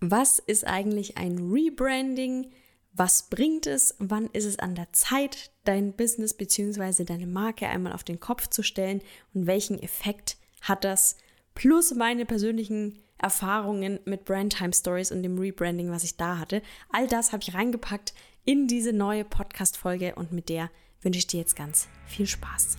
Was ist eigentlich ein Rebranding? Was bringt es? Wann ist es an der Zeit, dein Business bzw. deine Marke einmal auf den Kopf zu stellen? Und welchen Effekt hat das? Plus meine persönlichen Erfahrungen mit Brandtime Stories und dem Rebranding, was ich da hatte. All das habe ich reingepackt in diese neue Podcast-Folge und mit der wünsche ich dir jetzt ganz viel Spaß.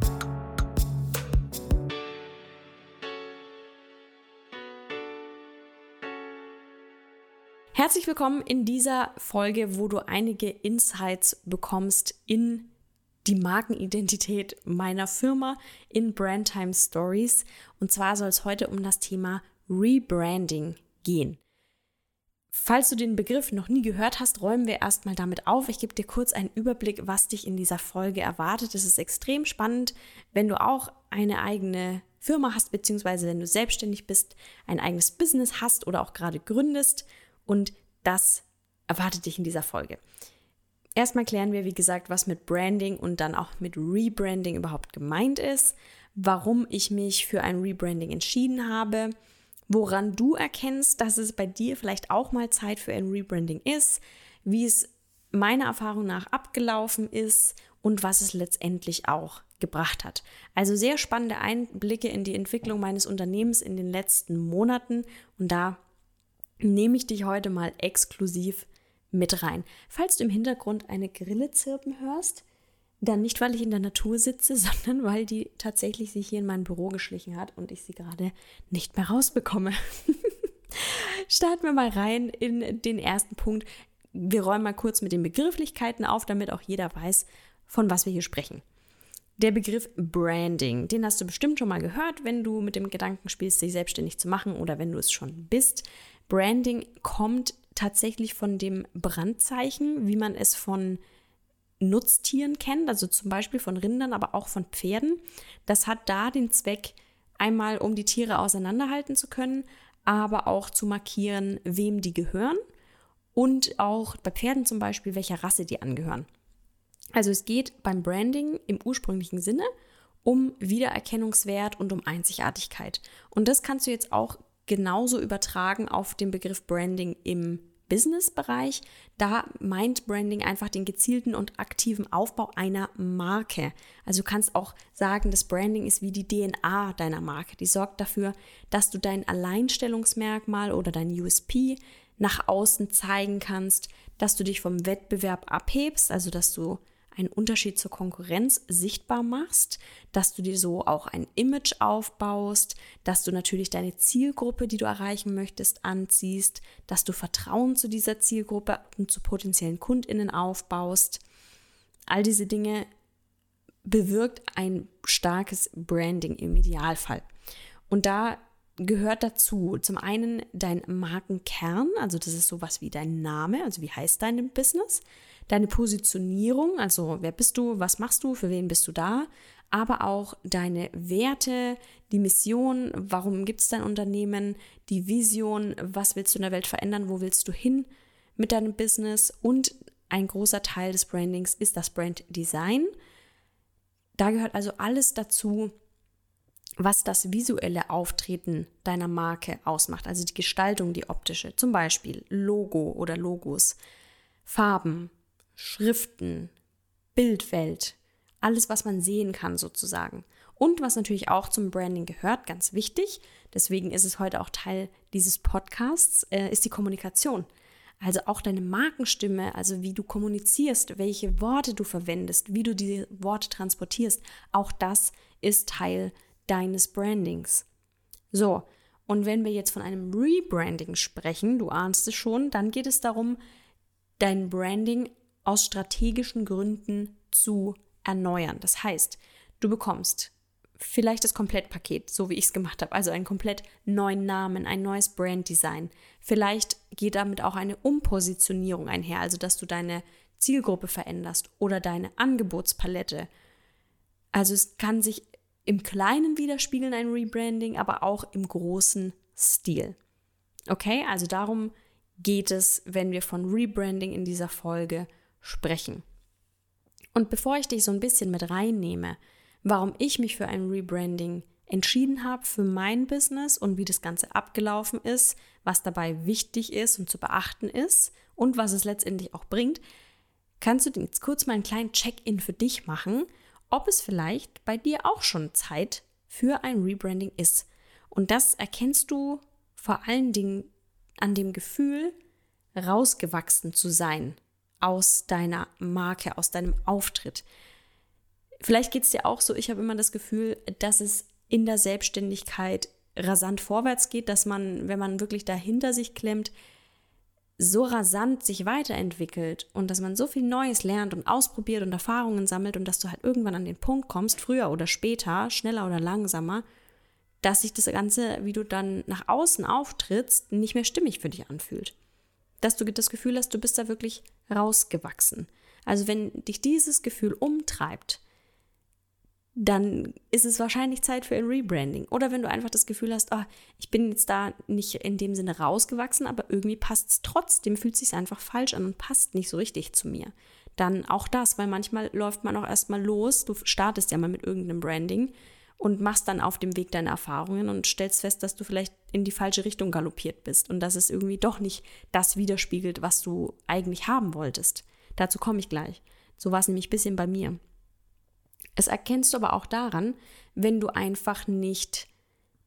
Herzlich willkommen in dieser Folge, wo du einige Insights bekommst in die Markenidentität meiner Firma in Brandtime Stories. Und zwar soll es heute um das Thema Rebranding gehen. Falls du den Begriff noch nie gehört hast, räumen wir erstmal damit auf. Ich gebe dir kurz einen Überblick, was dich in dieser Folge erwartet. Es ist extrem spannend, wenn du auch eine eigene Firma hast, beziehungsweise wenn du selbstständig bist, ein eigenes Business hast oder auch gerade gründest und das erwartet dich in dieser Folge. Erstmal klären wir, wie gesagt, was mit Branding und dann auch mit Rebranding überhaupt gemeint ist, warum ich mich für ein Rebranding entschieden habe, woran du erkennst, dass es bei dir vielleicht auch mal Zeit für ein Rebranding ist, wie es meiner Erfahrung nach abgelaufen ist und was es letztendlich auch gebracht hat. Also sehr spannende Einblicke in die Entwicklung meines Unternehmens in den letzten Monaten und da nehme ich dich heute mal exklusiv mit rein. Falls du im Hintergrund eine Grille zirpen hörst, dann nicht, weil ich in der Natur sitze, sondern weil die tatsächlich sich hier in mein Büro geschlichen hat und ich sie gerade nicht mehr rausbekomme. Starten wir mal rein in den ersten Punkt. Wir räumen mal kurz mit den Begrifflichkeiten auf, damit auch jeder weiß, von was wir hier sprechen. Der Begriff Branding, den hast du bestimmt schon mal gehört, wenn du mit dem Gedanken spielst, dich selbstständig zu machen oder wenn du es schon bist. Branding kommt tatsächlich von dem Brandzeichen, wie man es von Nutztieren kennt, also zum Beispiel von Rindern, aber auch von Pferden. Das hat da den Zweck, einmal um die Tiere auseinanderhalten zu können, aber auch zu markieren, wem die gehören und auch bei Pferden zum Beispiel, welcher Rasse die angehören. Also es geht beim Branding im ursprünglichen Sinne um Wiedererkennungswert und um Einzigartigkeit. Und das kannst du jetzt auch genauso übertragen auf den Begriff Branding im Business-Bereich. Da meint Branding einfach den gezielten und aktiven Aufbau einer Marke. Also du kannst auch sagen, das Branding ist wie die DNA deiner Marke. Die sorgt dafür, dass du dein Alleinstellungsmerkmal oder dein USP nach außen zeigen kannst, dass du dich vom Wettbewerb abhebst, also dass du einen Unterschied zur Konkurrenz sichtbar machst, dass du dir so auch ein Image aufbaust, dass du natürlich deine Zielgruppe, die du erreichen möchtest, anziehst, dass du Vertrauen zu dieser Zielgruppe und zu potenziellen Kundinnen aufbaust. All diese Dinge bewirkt ein starkes Branding im Idealfall. Und da gehört dazu. Zum einen dein Markenkern, also das ist sowas wie dein Name, also wie heißt dein Business? Deine Positionierung, also wer bist du, was machst du, für wen bist du da, aber auch deine Werte, die Mission, warum gibt es dein Unternehmen, die Vision, was willst du in der Welt verändern, wo willst du hin mit deinem Business? Und ein großer Teil des Brandings ist das Brand Design. Da gehört also alles dazu, was das visuelle Auftreten deiner Marke ausmacht, also die Gestaltung, die optische, zum Beispiel Logo oder Logos, Farben, Schriften, Bildwelt, alles, was man sehen kann sozusagen. Und was natürlich auch zum Branding gehört, ganz wichtig, deswegen ist es heute auch Teil dieses Podcasts, äh, ist die Kommunikation. Also auch deine Markenstimme, also wie du kommunizierst, welche Worte du verwendest, wie du diese Worte transportierst, auch das ist Teil deines Brandings. So, und wenn wir jetzt von einem Rebranding sprechen, du ahnst es schon, dann geht es darum, dein Branding aus strategischen Gründen zu erneuern. Das heißt, du bekommst vielleicht das Komplettpaket, so wie ich es gemacht habe, also einen komplett neuen Namen, ein neues Branddesign. Vielleicht geht damit auch eine Umpositionierung einher, also dass du deine Zielgruppe veränderst oder deine Angebotspalette. Also es kann sich im Kleinen widerspiegeln, ein Rebranding, aber auch im großen Stil. Okay, also darum geht es, wenn wir von Rebranding in dieser Folge sprechen. Und bevor ich dich so ein bisschen mit reinnehme, warum ich mich für ein Rebranding entschieden habe für mein Business und wie das Ganze abgelaufen ist, was dabei wichtig ist und zu beachten ist und was es letztendlich auch bringt, kannst du jetzt kurz mal einen kleinen Check-in für dich machen, ob es vielleicht bei dir auch schon Zeit für ein Rebranding ist. Und das erkennst du vor allen Dingen an dem Gefühl, rausgewachsen zu sein aus deiner Marke, aus deinem Auftritt. Vielleicht geht es dir auch so, ich habe immer das Gefühl, dass es in der Selbstständigkeit rasant vorwärts geht, dass man, wenn man wirklich dahinter sich klemmt, so rasant sich weiterentwickelt und dass man so viel Neues lernt und ausprobiert und Erfahrungen sammelt und dass du halt irgendwann an den Punkt kommst, früher oder später, schneller oder langsamer, dass sich das Ganze, wie du dann nach außen auftrittst, nicht mehr stimmig für dich anfühlt. Dass du das Gefühl hast, du bist da wirklich rausgewachsen. Also wenn dich dieses Gefühl umtreibt, dann ist es wahrscheinlich Zeit für ein Rebranding. Oder wenn du einfach das Gefühl hast, oh, ich bin jetzt da nicht in dem Sinne rausgewachsen, aber irgendwie passt es trotzdem, fühlt sich einfach falsch an und passt nicht so richtig zu mir. Dann auch das, weil manchmal läuft man auch erstmal los, du startest ja mal mit irgendeinem Branding und machst dann auf dem Weg deine Erfahrungen und stellst fest, dass du vielleicht in die falsche Richtung galoppiert bist und dass es irgendwie doch nicht das widerspiegelt, was du eigentlich haben wolltest. Dazu komme ich gleich. So war es nämlich ein bisschen bei mir. Es erkennst du aber auch daran, wenn du einfach nicht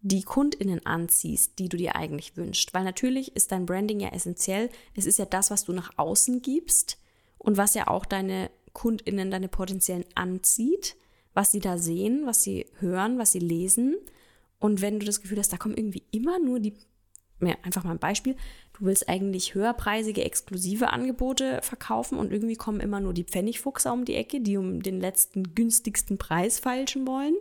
die Kundinnen anziehst, die du dir eigentlich wünschst. Weil natürlich ist dein Branding ja essentiell. Es ist ja das, was du nach außen gibst und was ja auch deine Kundinnen, deine potenziellen anzieht, was sie da sehen, was sie hören, was sie lesen. Und wenn du das Gefühl hast, da kommen irgendwie immer nur die ja, einfach mal ein Beispiel, du willst eigentlich höherpreisige, exklusive Angebote verkaufen und irgendwie kommen immer nur die Pfennigfuchser um die Ecke, die um den letzten günstigsten Preis feilschen wollen,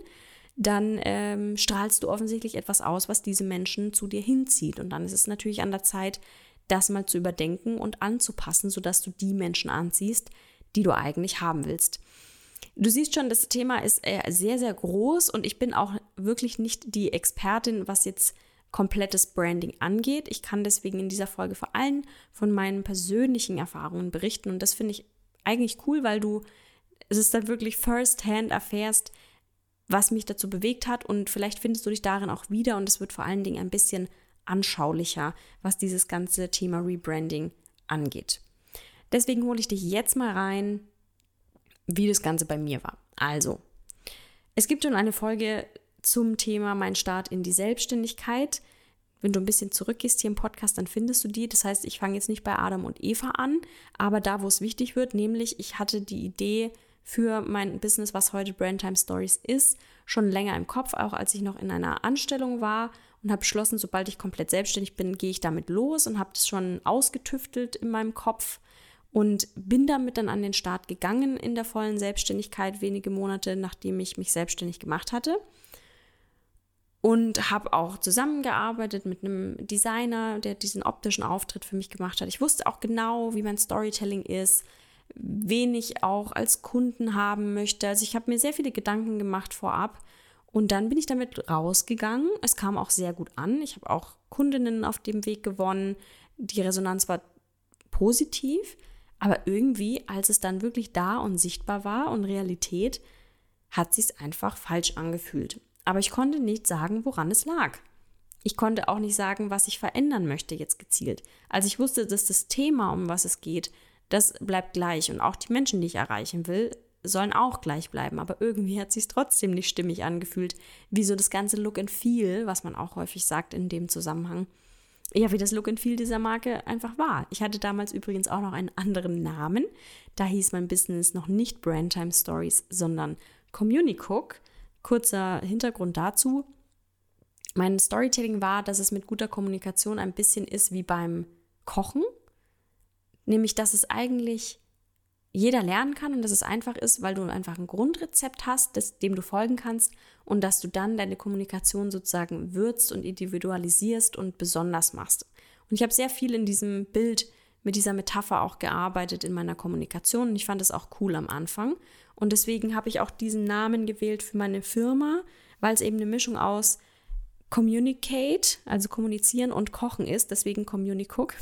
dann ähm, strahlst du offensichtlich etwas aus, was diese Menschen zu dir hinzieht. Und dann ist es natürlich an der Zeit, das mal zu überdenken und anzupassen, sodass du die Menschen anziehst, die du eigentlich haben willst. Du siehst schon, das Thema ist äh, sehr, sehr groß und ich bin auch wirklich nicht die Expertin, was jetzt komplettes Branding angeht. Ich kann deswegen in dieser Folge vor allem von meinen persönlichen Erfahrungen berichten und das finde ich eigentlich cool, weil du es ist dann wirklich first-hand erfährst, was mich dazu bewegt hat und vielleicht findest du dich darin auch wieder und es wird vor allen Dingen ein bisschen anschaulicher, was dieses ganze Thema Rebranding angeht. Deswegen hole ich dich jetzt mal rein, wie das Ganze bei mir war. Also, es gibt schon eine Folge zum Thema Mein Start in die Selbstständigkeit. Wenn du ein bisschen zurückgehst hier im Podcast, dann findest du die. Das heißt, ich fange jetzt nicht bei Adam und Eva an, aber da, wo es wichtig wird, nämlich ich hatte die Idee für mein Business, was heute Brandtime Stories ist, schon länger im Kopf, auch als ich noch in einer Anstellung war und habe beschlossen, sobald ich komplett selbstständig bin, gehe ich damit los und habe das schon ausgetüftelt in meinem Kopf und bin damit dann an den Start gegangen in der vollen Selbstständigkeit, wenige Monate nachdem ich mich selbstständig gemacht hatte und habe auch zusammengearbeitet mit einem Designer, der diesen optischen Auftritt für mich gemacht hat. Ich wusste auch genau, wie mein Storytelling ist, wen ich auch als Kunden haben möchte. Also ich habe mir sehr viele Gedanken gemacht vorab und dann bin ich damit rausgegangen. Es kam auch sehr gut an. Ich habe auch Kundinnen auf dem Weg gewonnen. Die Resonanz war positiv, aber irgendwie, als es dann wirklich da und sichtbar war und Realität, hat sich einfach falsch angefühlt. Aber ich konnte nicht sagen, woran es lag. Ich konnte auch nicht sagen, was ich verändern möchte jetzt gezielt. Also ich wusste, dass das Thema, um was es geht, das bleibt gleich. Und auch die Menschen, die ich erreichen will, sollen auch gleich bleiben. Aber irgendwie hat sich trotzdem nicht stimmig angefühlt, wie so das ganze Look and Feel, was man auch häufig sagt in dem Zusammenhang. Ja, wie das Look and Feel dieser Marke einfach war. Ich hatte damals übrigens auch noch einen anderen Namen. Da hieß mein Business noch nicht Brandtime Stories, sondern Communicook. Kurzer Hintergrund dazu. Mein Storytelling war, dass es mit guter Kommunikation ein bisschen ist wie beim Kochen. Nämlich, dass es eigentlich jeder lernen kann und dass es einfach ist, weil du einfach ein Grundrezept hast, das, dem du folgen kannst und dass du dann deine Kommunikation sozusagen würzt und individualisierst und besonders machst. Und ich habe sehr viel in diesem Bild mit dieser Metapher auch gearbeitet in meiner Kommunikation und ich fand es auch cool am Anfang. Und deswegen habe ich auch diesen Namen gewählt für meine Firma, weil es eben eine Mischung aus Communicate, also kommunizieren und kochen ist, deswegen Communicook.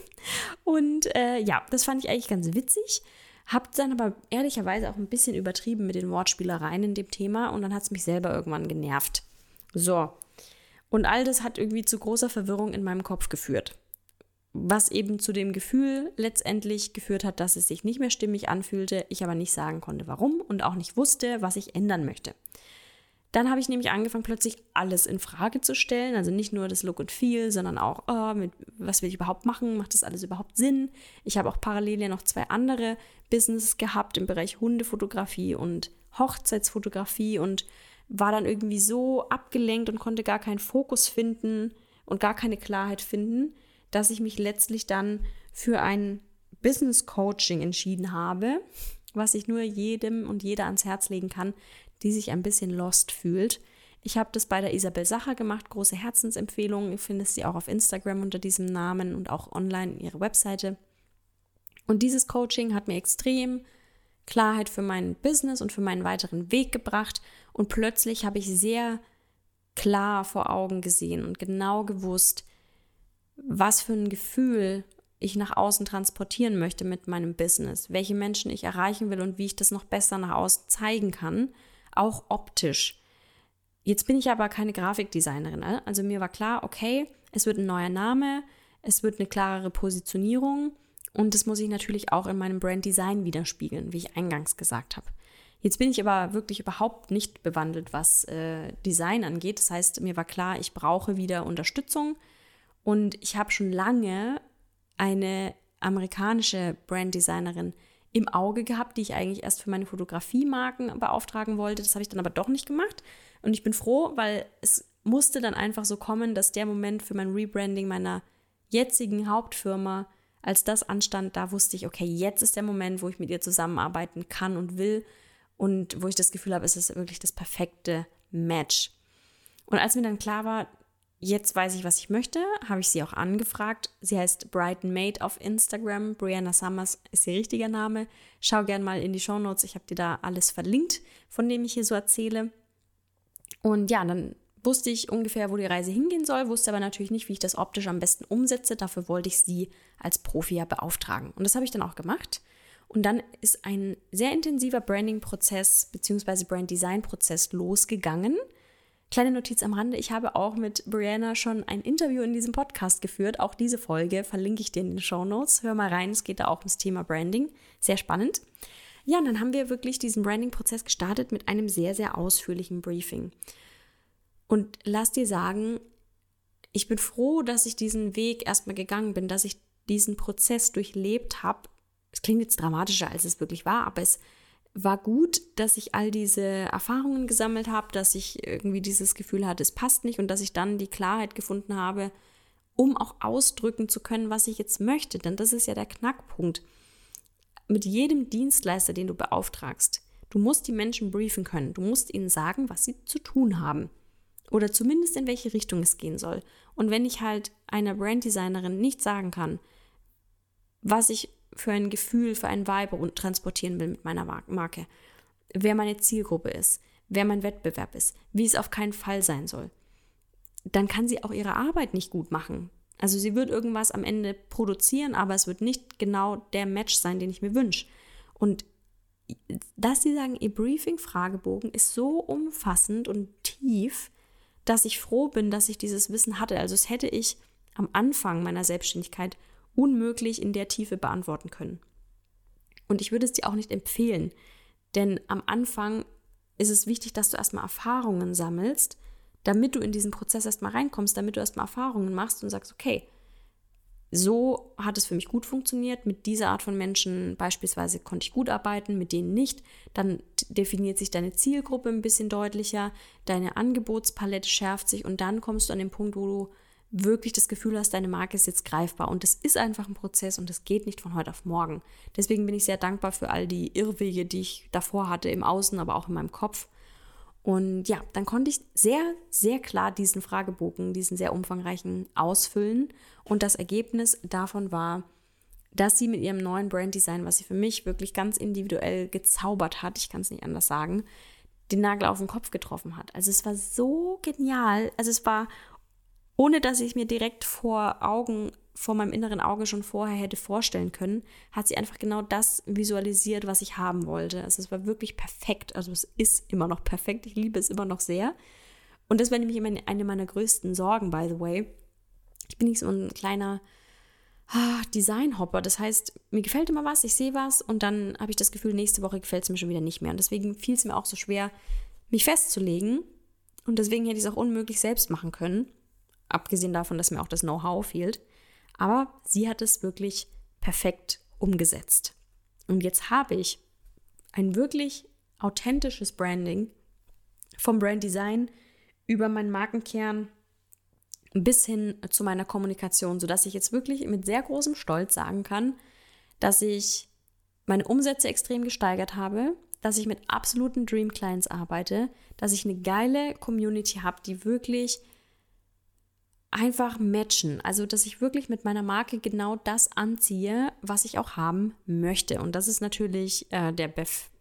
und äh, ja, das fand ich eigentlich ganz witzig. Hab dann aber ehrlicherweise auch ein bisschen übertrieben mit den Wortspielereien in dem Thema und dann hat es mich selber irgendwann genervt. So. Und all das hat irgendwie zu großer Verwirrung in meinem Kopf geführt. Was eben zu dem Gefühl letztendlich geführt hat, dass es sich nicht mehr stimmig anfühlte, ich aber nicht sagen konnte, warum und auch nicht wusste, was ich ändern möchte. Dann habe ich nämlich angefangen, plötzlich alles in Frage zu stellen. Also nicht nur das Look und Feel, sondern auch, oh, mit, was will ich überhaupt machen? Macht das alles überhaupt Sinn? Ich habe auch parallel ja noch zwei andere Businesses gehabt im Bereich Hundefotografie und Hochzeitsfotografie und war dann irgendwie so abgelenkt und konnte gar keinen Fokus finden und gar keine Klarheit finden, dass ich mich letztlich dann für ein Business Coaching entschieden habe, was ich nur jedem und jeder ans Herz legen kann, die sich ein bisschen lost fühlt. Ich habe das bei der Isabel Sacher gemacht, große Herzensempfehlung. Ihr findet sie auch auf Instagram unter diesem Namen und auch online in ihrer Webseite. Und dieses Coaching hat mir extrem Klarheit für mein Business und für meinen weiteren Weg gebracht. Und plötzlich habe ich sehr klar vor Augen gesehen und genau gewusst, was für ein Gefühl ich nach außen transportieren möchte mit meinem Business, welche Menschen ich erreichen will und wie ich das noch besser nach außen zeigen kann auch optisch. Jetzt bin ich aber keine Grafikdesignerin. Ne? Also mir war klar, okay, es wird ein neuer Name, es wird eine klarere Positionierung und das muss ich natürlich auch in meinem Brand Design widerspiegeln, wie ich eingangs gesagt habe. Jetzt bin ich aber wirklich überhaupt nicht bewandelt, was äh, Design angeht. Das heißt, mir war klar, ich brauche wieder Unterstützung und ich habe schon lange eine amerikanische Branddesignerin im Auge gehabt, die ich eigentlich erst für meine Fotografiemarken beauftragen wollte. Das habe ich dann aber doch nicht gemacht. Und ich bin froh, weil es musste dann einfach so kommen, dass der Moment für mein Rebranding meiner jetzigen Hauptfirma, als das anstand, da wusste ich, okay, jetzt ist der Moment, wo ich mit ihr zusammenarbeiten kann und will und wo ich das Gefühl habe, es ist wirklich das perfekte Match. Und als mir dann klar war, Jetzt weiß ich, was ich möchte, habe ich sie auch angefragt. Sie heißt Brighton Maid auf Instagram. Brianna Summers ist ihr richtiger Name. Schau gern mal in die Show Notes. Ich habe dir da alles verlinkt, von dem ich hier so erzähle. Und ja, dann wusste ich ungefähr, wo die Reise hingehen soll, wusste aber natürlich nicht, wie ich das optisch am besten umsetze. Dafür wollte ich sie als Profi ja beauftragen. Und das habe ich dann auch gemacht. Und dann ist ein sehr intensiver Branding-Prozess bzw. Brand-Design-Prozess losgegangen Kleine Notiz am Rande, ich habe auch mit Brianna schon ein Interview in diesem Podcast geführt. Auch diese Folge verlinke ich dir in den Show Notes. Hör mal rein, es geht da auch ums Thema Branding. Sehr spannend. Ja, und dann haben wir wirklich diesen Branding-Prozess gestartet mit einem sehr, sehr ausführlichen Briefing. Und lass dir sagen, ich bin froh, dass ich diesen Weg erstmal gegangen bin, dass ich diesen Prozess durchlebt habe. Es klingt jetzt dramatischer, als es wirklich war, aber es war gut, dass ich all diese Erfahrungen gesammelt habe, dass ich irgendwie dieses Gefühl hatte, es passt nicht und dass ich dann die Klarheit gefunden habe, um auch ausdrücken zu können, was ich jetzt möchte. Denn das ist ja der Knackpunkt. Mit jedem Dienstleister, den du beauftragst, du musst die Menschen briefen können. Du musst ihnen sagen, was sie zu tun haben. Oder zumindest in welche Richtung es gehen soll. Und wenn ich halt einer Branddesignerin nicht sagen kann, was ich für ein Gefühl, für ein Vibe transportieren will mit meiner Marke. Wer meine Zielgruppe ist, wer mein Wettbewerb ist, wie es auf keinen Fall sein soll. Dann kann sie auch ihre Arbeit nicht gut machen. Also sie wird irgendwas am Ende produzieren, aber es wird nicht genau der Match sein, den ich mir wünsche. Und dass sie sagen, ihr Briefing-Fragebogen ist so umfassend und tief, dass ich froh bin, dass ich dieses Wissen hatte. Also es hätte ich am Anfang meiner Selbstständigkeit unmöglich in der Tiefe beantworten können. Und ich würde es dir auch nicht empfehlen, denn am Anfang ist es wichtig, dass du erstmal Erfahrungen sammelst, damit du in diesen Prozess erstmal reinkommst, damit du erstmal Erfahrungen machst und sagst, okay, so hat es für mich gut funktioniert. Mit dieser Art von Menschen beispielsweise konnte ich gut arbeiten, mit denen nicht. Dann definiert sich deine Zielgruppe ein bisschen deutlicher, deine Angebotspalette schärft sich und dann kommst du an den Punkt, wo du wirklich das Gefühl hast, deine Marke ist jetzt greifbar. Und das ist einfach ein Prozess und das geht nicht von heute auf morgen. Deswegen bin ich sehr dankbar für all die Irrwege, die ich davor hatte, im Außen, aber auch in meinem Kopf. Und ja, dann konnte ich sehr, sehr klar diesen Fragebogen, diesen sehr umfangreichen ausfüllen. Und das Ergebnis davon war, dass sie mit ihrem neuen Branddesign, was sie für mich wirklich ganz individuell gezaubert hat, ich kann es nicht anders sagen, den Nagel auf den Kopf getroffen hat. Also es war so genial. Also es war ohne dass ich mir direkt vor Augen, vor meinem inneren Auge schon vorher hätte vorstellen können, hat sie einfach genau das visualisiert, was ich haben wollte. Also es war wirklich perfekt. Also es ist immer noch perfekt. Ich liebe es immer noch sehr. Und das war nämlich immer eine meiner größten Sorgen, by the way. Ich bin nicht so ein kleiner ah, Designhopper. Das heißt, mir gefällt immer was, ich sehe was und dann habe ich das Gefühl, nächste Woche gefällt es mir schon wieder nicht mehr. Und deswegen fiel es mir auch so schwer, mich festzulegen. Und deswegen hätte ich es auch unmöglich selbst machen können. Abgesehen davon, dass mir auch das Know-how fehlt. Aber sie hat es wirklich perfekt umgesetzt. Und jetzt habe ich ein wirklich authentisches Branding vom Brand Design über meinen Markenkern bis hin zu meiner Kommunikation, sodass ich jetzt wirklich mit sehr großem Stolz sagen kann, dass ich meine Umsätze extrem gesteigert habe, dass ich mit absoluten Dream Clients arbeite, dass ich eine geile Community habe, die wirklich einfach matchen. Also, dass ich wirklich mit meiner Marke genau das anziehe, was ich auch haben möchte. Und das ist natürlich äh, der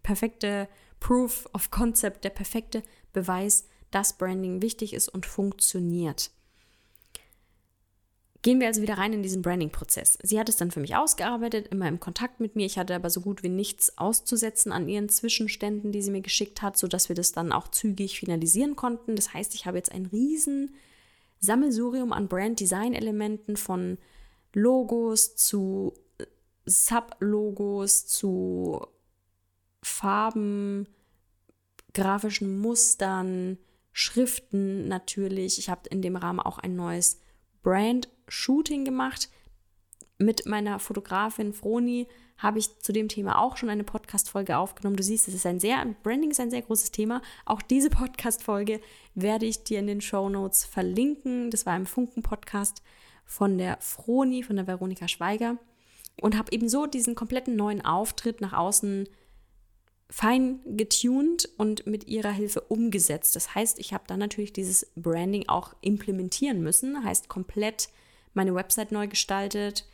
perfekte Proof of Concept, der perfekte Beweis, dass Branding wichtig ist und funktioniert. Gehen wir also wieder rein in diesen Branding-Prozess. Sie hat es dann für mich ausgearbeitet, immer im Kontakt mit mir. Ich hatte aber so gut wie nichts auszusetzen an ihren Zwischenständen, die sie mir geschickt hat, sodass wir das dann auch zügig finalisieren konnten. Das heißt, ich habe jetzt einen riesen Sammelsurium an Brand-Design-Elementen von Logos zu Sub-Logos zu Farben, grafischen Mustern, Schriften natürlich. Ich habe in dem Rahmen auch ein neues Brand-Shooting gemacht mit meiner Fotografin Froni habe ich zu dem Thema auch schon eine Podcast-Folge aufgenommen. Du siehst, es ist ein sehr, Branding ist ein sehr großes Thema. Auch diese Podcast-Folge werde ich dir in den Show Notes verlinken. Das war ein Funken-Podcast von der Froni, von der Veronika Schweiger. Und habe ebenso diesen kompletten neuen Auftritt nach außen fein getuned und mit ihrer Hilfe umgesetzt. Das heißt, ich habe dann natürlich dieses Branding auch implementieren müssen. Heißt komplett meine Website neu gestaltet,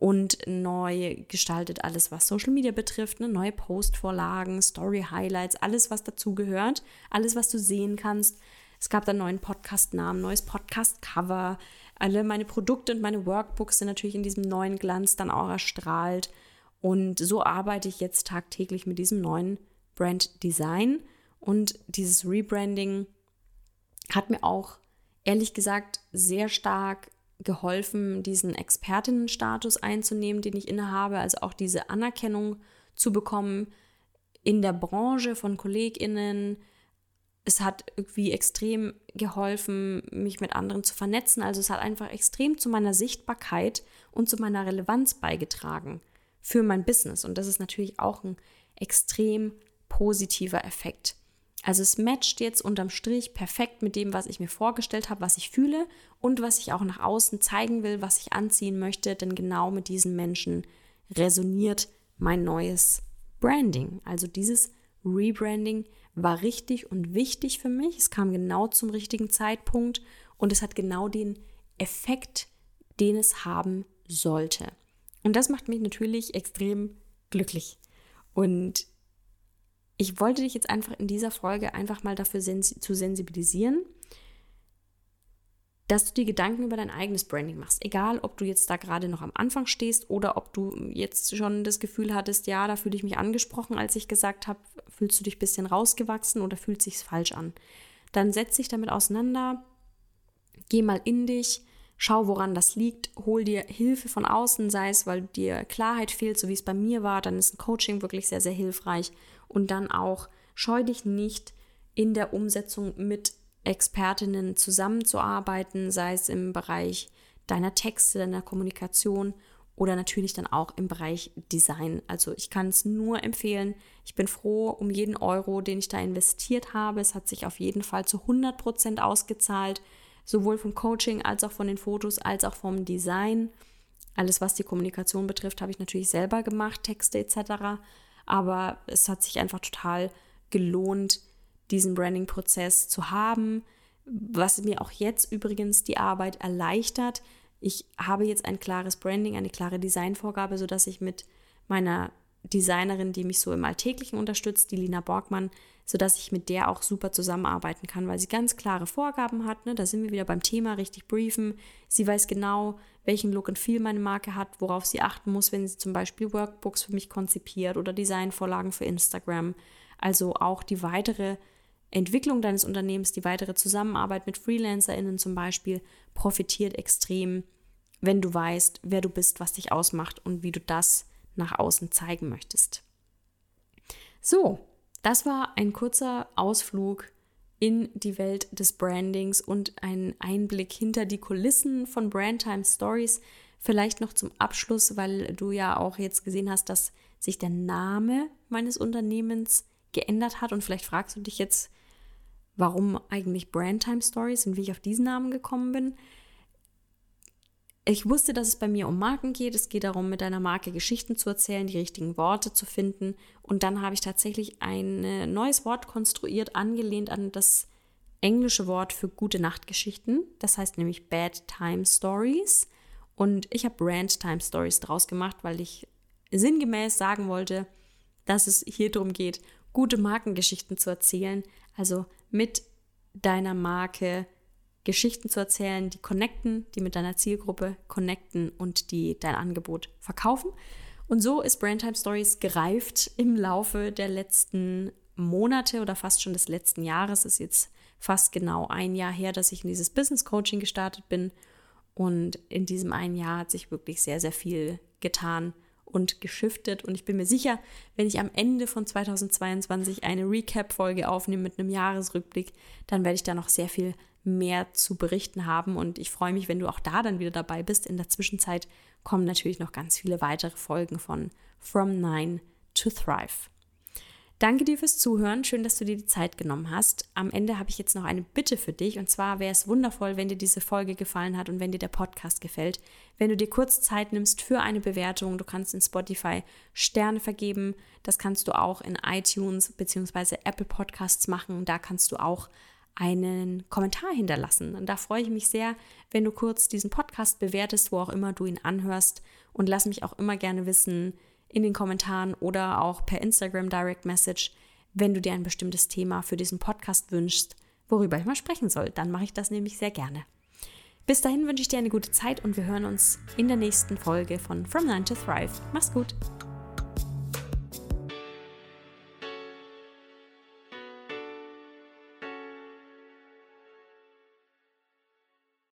und neu gestaltet alles, was Social Media betrifft, ne? neue Postvorlagen, Story-Highlights, alles, was dazugehört, alles, was du sehen kannst. Es gab dann neuen Podcast-Namen, neues Podcast-Cover. Alle meine Produkte und meine Workbooks sind natürlich in diesem neuen Glanz dann auch erstrahlt. Und so arbeite ich jetzt tagtäglich mit diesem neuen Brand Design. Und dieses Rebranding hat mir auch ehrlich gesagt sehr stark geholfen, diesen Expertinnenstatus einzunehmen, den ich innehabe, also auch diese Anerkennung zu bekommen in der Branche von KollegInnen. Es hat irgendwie extrem geholfen, mich mit anderen zu vernetzen. Also es hat einfach extrem zu meiner Sichtbarkeit und zu meiner Relevanz beigetragen für mein Business. Und das ist natürlich auch ein extrem positiver Effekt. Also es matcht jetzt unterm Strich perfekt mit dem, was ich mir vorgestellt habe, was ich fühle und was ich auch nach außen zeigen will, was ich anziehen möchte, denn genau mit diesen Menschen resoniert mein neues Branding. Also dieses Rebranding war richtig und wichtig für mich. Es kam genau zum richtigen Zeitpunkt und es hat genau den Effekt, den es haben sollte. Und das macht mich natürlich extrem glücklich. Und ich wollte dich jetzt einfach in dieser Folge einfach mal dafür sensi zu sensibilisieren, dass du dir Gedanken über dein eigenes Branding machst. Egal, ob du jetzt da gerade noch am Anfang stehst oder ob du jetzt schon das Gefühl hattest, ja, da fühle ich mich angesprochen, als ich gesagt habe, fühlst du dich ein bisschen rausgewachsen oder fühlt sich falsch an. Dann setz dich damit auseinander, geh mal in dich, schau, woran das liegt, hol dir Hilfe von außen, sei es, weil dir Klarheit fehlt, so wie es bei mir war, dann ist ein Coaching wirklich sehr, sehr hilfreich und dann auch scheu dich nicht in der Umsetzung mit Expertinnen zusammenzuarbeiten, sei es im Bereich deiner Texte, deiner Kommunikation oder natürlich dann auch im Bereich Design. Also ich kann es nur empfehlen. Ich bin froh um jeden Euro, den ich da investiert habe. Es hat sich auf jeden Fall zu 100 Prozent ausgezahlt. sowohl vom Coaching als auch von den Fotos, als auch vom Design. Alles, was die Kommunikation betrifft, habe ich natürlich selber gemacht, Texte etc. Aber es hat sich einfach total gelohnt, diesen Branding-Prozess zu haben, was mir auch jetzt übrigens die Arbeit erleichtert. Ich habe jetzt ein klares Branding, eine klare Designvorgabe, sodass ich mit meiner Designerin, die mich so im Alltäglichen unterstützt, die Lina Borgmann, sodass ich mit der auch super zusammenarbeiten kann, weil sie ganz klare Vorgaben hat. Ne? Da sind wir wieder beim Thema, richtig briefen. Sie weiß genau, welchen Look und Feel meine Marke hat, worauf sie achten muss, wenn sie zum Beispiel Workbooks für mich konzipiert oder Designvorlagen für Instagram. Also auch die weitere Entwicklung deines Unternehmens, die weitere Zusammenarbeit mit FreelancerInnen zum Beispiel profitiert extrem, wenn du weißt, wer du bist, was dich ausmacht und wie du das nach außen zeigen möchtest. So, das war ein kurzer Ausflug in die Welt des Brandings und ein Einblick hinter die Kulissen von Brandtime Stories. Vielleicht noch zum Abschluss, weil du ja auch jetzt gesehen hast, dass sich der Name meines Unternehmens geändert hat und vielleicht fragst du dich jetzt, warum eigentlich Brandtime Stories und wie ich auf diesen Namen gekommen bin. Ich wusste, dass es bei mir um Marken geht. Es geht darum, mit deiner Marke Geschichten zu erzählen, die richtigen Worte zu finden. Und dann habe ich tatsächlich ein neues Wort konstruiert, angelehnt an das englische Wort für gute Nachtgeschichten. Das heißt nämlich Bad Time Stories. Und ich habe Brand Time Stories draus gemacht, weil ich sinngemäß sagen wollte, dass es hier darum geht, gute Markengeschichten zu erzählen. Also mit deiner Marke Geschichten zu erzählen, die connecten, die mit deiner Zielgruppe connecten und die dein Angebot verkaufen. Und so ist Brandtime Stories gereift im Laufe der letzten Monate oder fast schon des letzten Jahres. Es ist jetzt fast genau ein Jahr her, dass ich in dieses Business Coaching gestartet bin. Und in diesem einen Jahr hat sich wirklich sehr, sehr viel getan und geschiftet. Und ich bin mir sicher, wenn ich am Ende von 2022 eine Recap-Folge aufnehme mit einem Jahresrückblick, dann werde ich da noch sehr viel mehr zu berichten haben. Und ich freue mich, wenn du auch da dann wieder dabei bist. In der Zwischenzeit kommen natürlich noch ganz viele weitere Folgen von From Nine to Thrive. Danke dir fürs Zuhören. Schön, dass du dir die Zeit genommen hast. Am Ende habe ich jetzt noch eine Bitte für dich. Und zwar wäre es wundervoll, wenn dir diese Folge gefallen hat und wenn dir der Podcast gefällt. Wenn du dir kurz Zeit nimmst für eine Bewertung. Du kannst in Spotify Sterne vergeben. Das kannst du auch in iTunes bzw. Apple Podcasts machen. Da kannst du auch einen Kommentar hinterlassen. Und da freue ich mich sehr, wenn du kurz diesen Podcast bewertest, wo auch immer du ihn anhörst. Und lass mich auch immer gerne wissen, in den Kommentaren oder auch per Instagram Direct Message, wenn du dir ein bestimmtes Thema für diesen Podcast wünschst, worüber ich mal sprechen soll. Dann mache ich das nämlich sehr gerne. Bis dahin wünsche ich dir eine gute Zeit und wir hören uns in der nächsten Folge von From Nine to Thrive. Mach's gut!